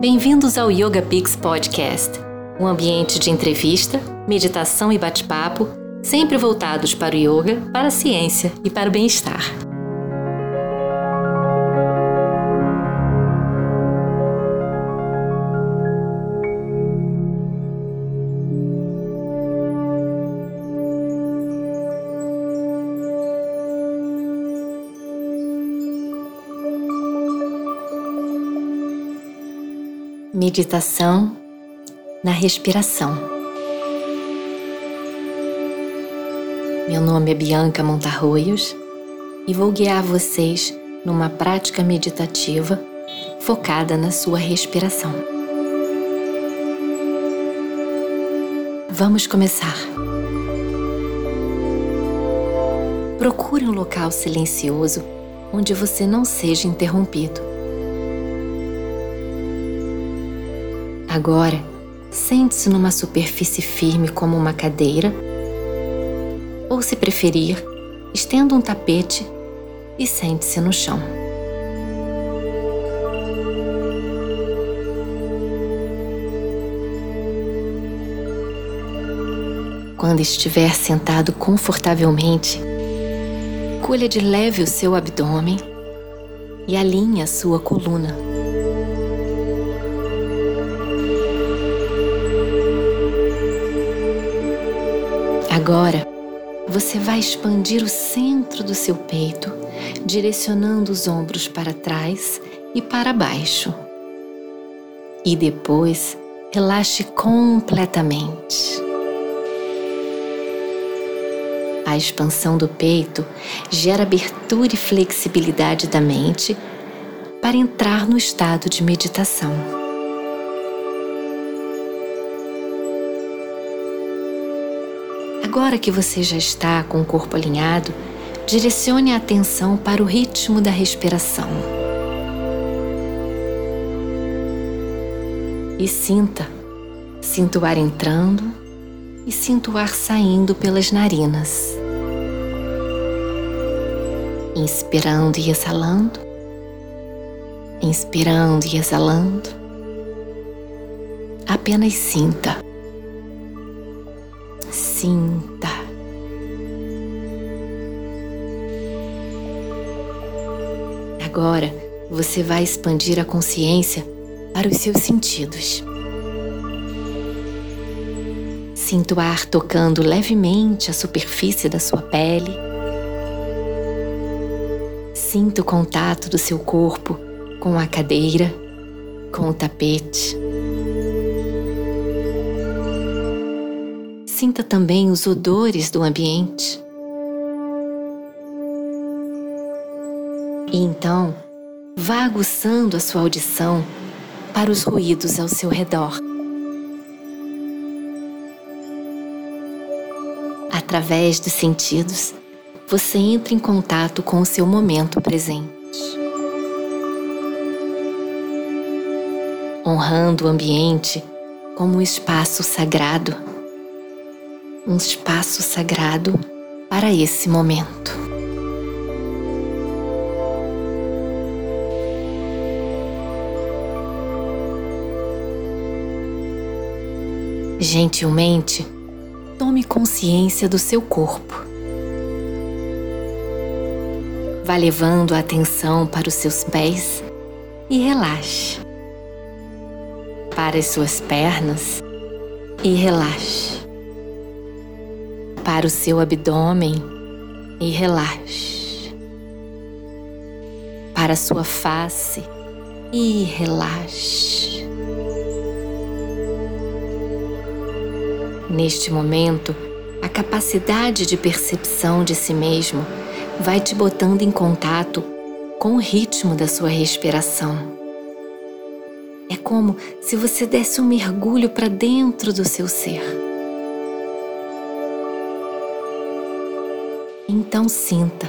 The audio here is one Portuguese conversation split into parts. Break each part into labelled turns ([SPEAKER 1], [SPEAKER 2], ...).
[SPEAKER 1] Bem-vindos ao Yoga Pix Podcast, um ambiente de entrevista, meditação e bate-papo, sempre voltados para o yoga, para a ciência e para o bem-estar. Meditação na respiração. Meu nome é Bianca Montarroios e vou guiar vocês numa prática meditativa focada na sua respiração. Vamos começar. Procure um local silencioso onde você não seja interrompido. Agora, sente-se numa superfície firme como uma cadeira, ou se preferir, estenda um tapete e sente-se no chão. Quando estiver sentado confortavelmente, colha de leve o seu abdômen e alinhe a sua coluna. Agora, você vai expandir o centro do seu peito, direcionando os ombros para trás e para baixo. E depois, relaxe completamente. A expansão do peito gera abertura e flexibilidade da mente para entrar no estado de meditação. Agora que você já está com o corpo alinhado, direcione a atenção para o ritmo da respiração. E sinta, sinta o ar entrando e sinta o ar saindo pelas narinas. Inspirando e exalando, inspirando e exalando. Apenas sinta sinta. Agora você vai expandir a consciência para os seus sentidos. Sinta o ar tocando levemente a superfície da sua pele. Sinta o contato do seu corpo com a cadeira, com o tapete. Sinta também os odores do ambiente. E então, vá aguçando a sua audição para os ruídos ao seu redor. Através dos sentidos, você entra em contato com o seu momento presente. Honrando o ambiente como um espaço sagrado um espaço sagrado para esse momento. Gentilmente, tome consciência do seu corpo. Vá levando a atenção para os seus pés e relaxe. Para as suas pernas e relaxe para o seu abdômen e relaxe. Para a sua face e relaxe. Neste momento, a capacidade de percepção de si mesmo vai te botando em contato com o ritmo da sua respiração. É como se você desse um mergulho para dentro do seu ser. Então sinta.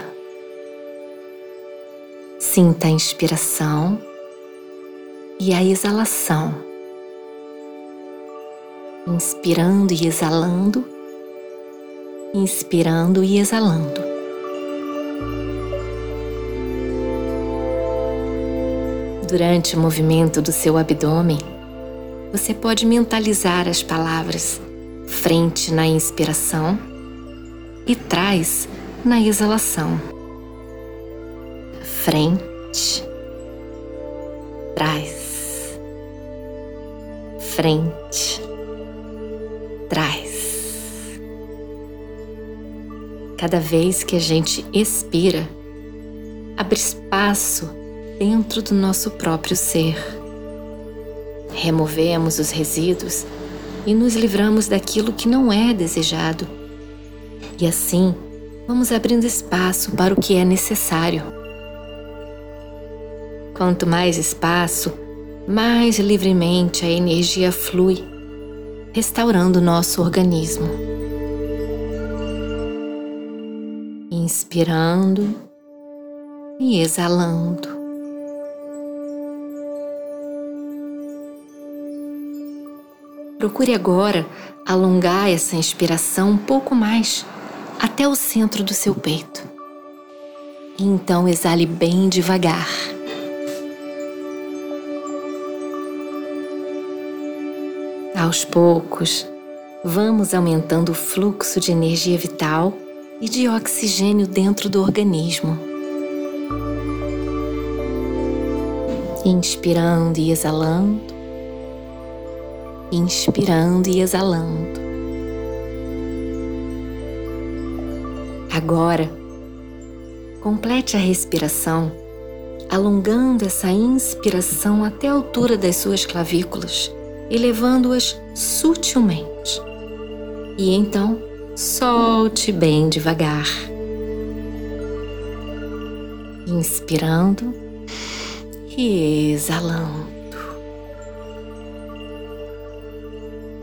[SPEAKER 1] Sinta a inspiração e a exalação. Inspirando e exalando, inspirando e exalando. Durante o movimento do seu abdômen, você pode mentalizar as palavras frente na inspiração e trás na exalação. Frente, trás, frente, trás. Cada vez que a gente expira, abre espaço dentro do nosso próprio ser. Removemos os resíduos e nos livramos daquilo que não é desejado. E assim, vamos abrindo espaço para o que é necessário. Quanto mais espaço, mais livremente a energia flui, restaurando nosso organismo. Inspirando e exalando. Procure agora alongar essa inspiração um pouco mais até o centro do seu peito. E então exale bem devagar. Aos poucos, vamos aumentando o fluxo de energia vital e de oxigênio dentro do organismo. Inspirando e exalando inspirando e exalando. Agora, complete a respiração, alongando essa inspiração até a altura das suas clavículas, elevando-as sutilmente. E então, solte bem devagar. Inspirando e exalando.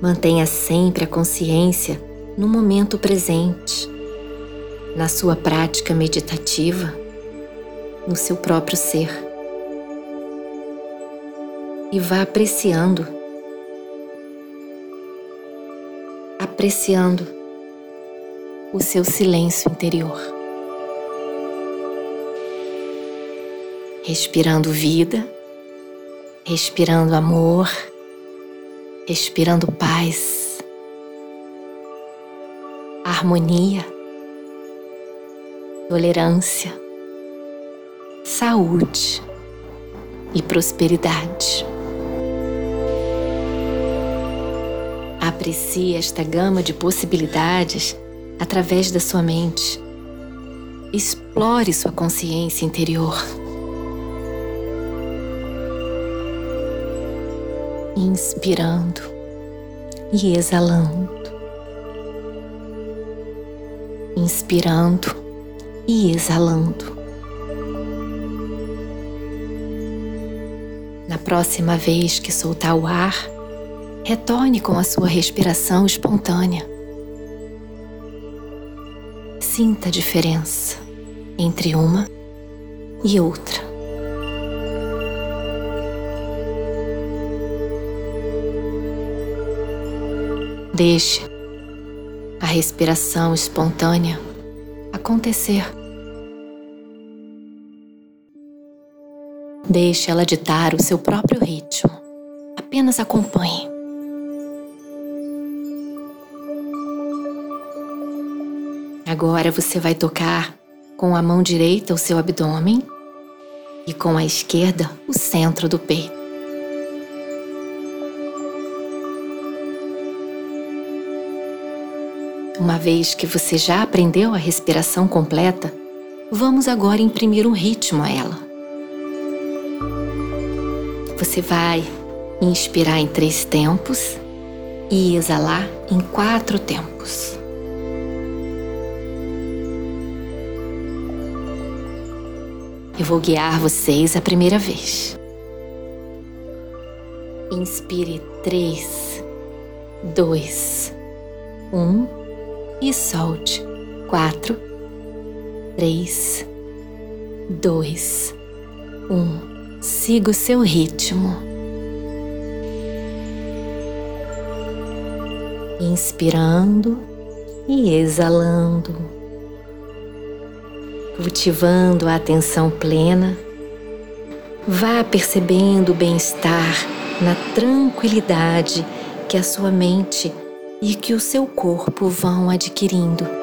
[SPEAKER 1] Mantenha sempre a consciência no momento presente, na sua prática meditativa, no seu próprio ser. E vá apreciando, apreciando o seu silêncio interior. Respirando vida, respirando amor respirando paz, harmonia, tolerância, saúde e prosperidade. Aprecie esta gama de possibilidades através da sua mente. Explore sua consciência interior. inspirando e exalando, inspirando e exalando. Na próxima vez que soltar o ar, retorne com a sua respiração espontânea. Sinta a diferença entre uma e outra. Deixe a respiração espontânea acontecer. Deixe ela ditar o seu próprio ritmo. Apenas acompanhe. Agora você vai tocar com a mão direita o seu abdômen e com a esquerda o centro do peito. Uma vez que você já aprendeu a respiração completa, vamos agora imprimir um ritmo a ela. Você vai inspirar em três tempos e exalar em quatro tempos. Eu vou guiar vocês a primeira vez. Inspire três, dois, um e solte. Quatro, três, dois, um. Siga o seu ritmo. Inspirando e exalando, cultivando a atenção plena Vá percebendo o bem-estar na tranquilidade que a sua mente e que o seu corpo vão adquirindo.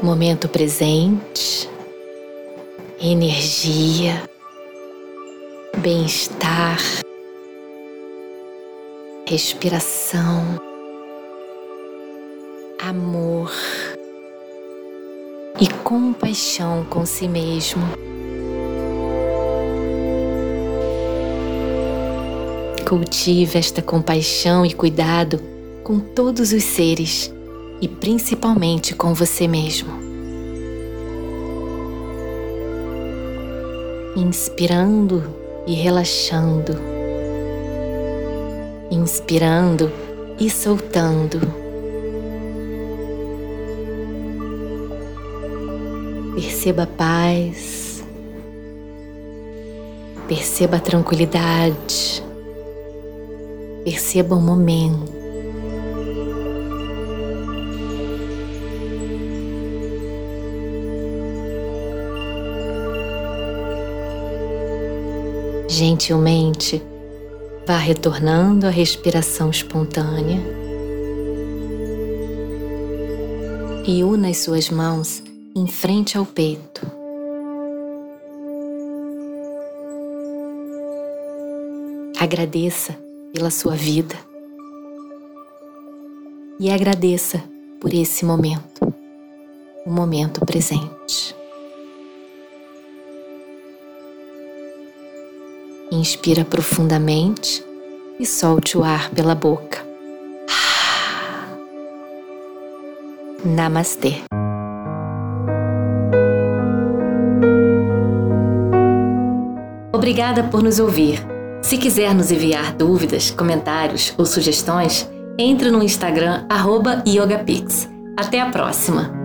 [SPEAKER 1] Momento presente, energia, bem-estar, respiração, amor. E compaixão com si mesmo. Cultive esta compaixão e cuidado com todos os seres e principalmente com você mesmo. Inspirando e relaxando. Inspirando e soltando. Perceba a paz. Perceba a tranquilidade. Perceba o momento. Gentilmente, vá retornando à respiração espontânea e una as suas mãos em frente ao peito. Agradeça pela sua vida e agradeça por esse momento, o momento presente. Inspira profundamente e solte o ar pela boca. Namastê. Obrigada por nos ouvir. Se quiser nos enviar dúvidas, comentários ou sugestões, entre no Instagram @yogapix. Até a próxima.